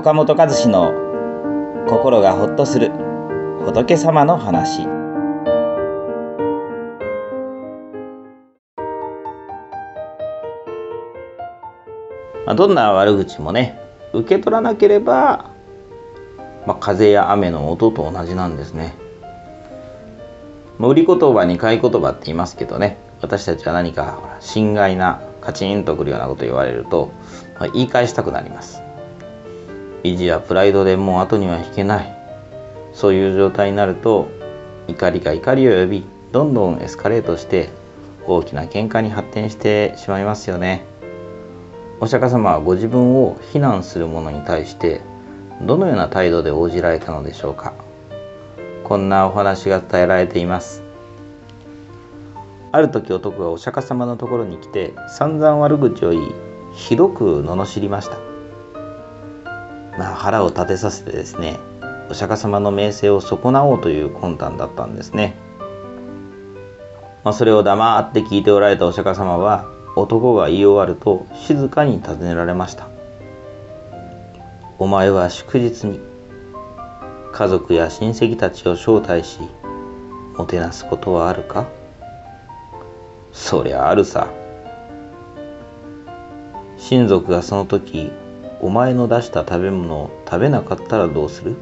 岡本和志の心がほっとする仏様の話。まあどんな悪口もね受け取らなければ、まあ、風や雨の音と同じなんですね。まあ売り言葉に買い言葉って言いますけどね私たちは何かほら心外なカチンとくるようなこと言われると、まあ言い返したくなります。意地やプライドでもう後には引けない。そういう状態になると怒りが怒りを呼びどんどんエスカレートして大きな喧嘩に発展してしまいますよね。お釈迦様はご自分を非難する者に対してどのような態度で応じられたのでしょうか。こんなお話が伝えられています。ある時男がお釈迦様のところに来て散々悪口を言いひどく罵りました。まあ、腹を立てさせてですねお釈迦様の名声を損なおうという魂胆だったんですね、まあ、それを黙って聞いておられたお釈迦様は男が言い終わると静かに尋ねられました。お前は祝日に家族や親戚たちを招待しもてなすことはあるか？そりゃあるさ。親族がその時お前の出した食べ物を食べなかったらどうする？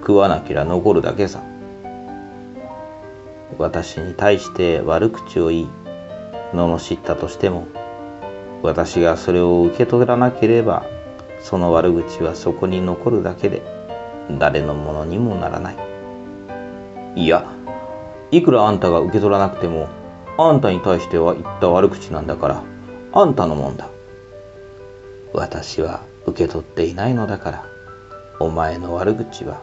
食わなけりゃ残るだけさ。私に対して悪口を言い、罵ったとしても、私がそれを受け取らなければ、その悪口はそこに残るだけで、誰のものにもならない。いや、いくらあんたが受け取らなくても、あんたに対しては言った悪口なんだから、あんたのもんだ。私は受け取っていないのだからお前の悪口は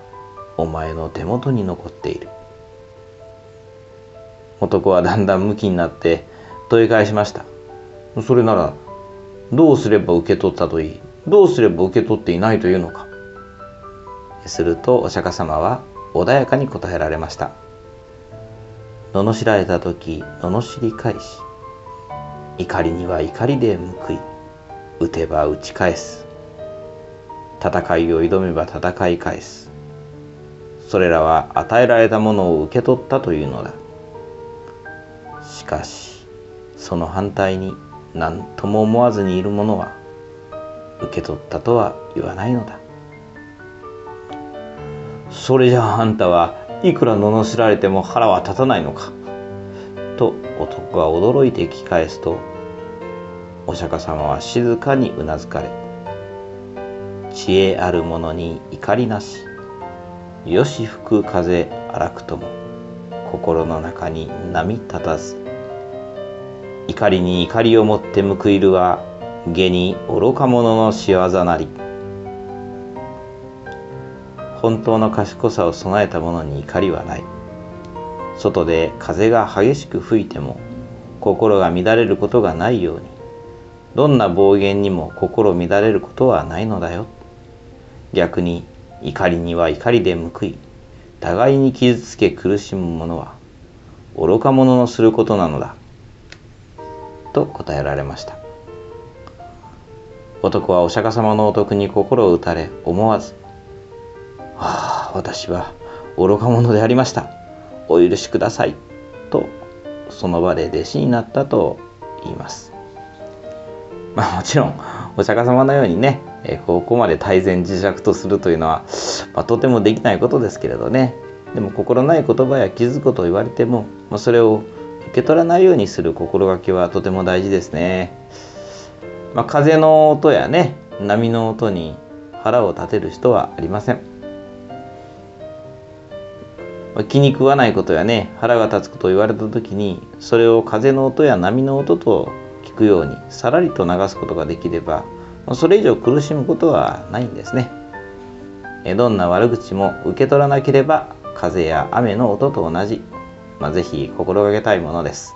お前の手元に残っている。男はだんだんムキになって問い返しました。それならどうすれば受け取ったといい？どうすれば受け取っていないというのか？するとお釈迦様は穏やかに答えられました。罵られた時罵り返し怒りには怒りで報い打てば打ち返す。戦いを挑めば戦い返す。それらは与えられたものを受け取ったというのだ。しかしその反対に何とも思わずにいる者は受け取ったとは言わないのだ。それじゃああんたはいくら罵られても腹は立たないのか。と男は驚いて聞き返すとお釈迦様は静かにうなずかれ知恵ある者に怒りなしよし吹く風荒くとも心の中に波立たず怒りに怒りをもって報いるは下に愚か者の仕業なり。本当の賢さを備えた者に怒りはない。外で風が激しく吹いても心が乱れることがないようにどんな暴言にも心乱れることはないのだよ。逆に怒りには怒りで報い、互いに傷つけ苦しむ者は愚か者のすることなのだ。と答えられました。男はお釈迦様のお得に心を打たれ思わず「ああ私は愚か者でありましたお許しください」とその場で弟子になったと言います。まあもちろんお釈迦様のようにね、えここまで大善自弱とするというのは、まあ、とてもできないことですけれどねでも心ない言葉や気づくことを言われても、まあ、それを受け取らないようにする心がけはとても大事ですね。まあ、風の音やね波の音に腹を立てる人はありません。気に食わないことやね腹が立つことを言われた時にそれを風の音や波の音と引くようにさらりと流すことができればそれ以上苦しむことはないんですね。どんな悪口も受け取らなければ風や雨の音と同じ、まあ、ぜひ心がけたいものです。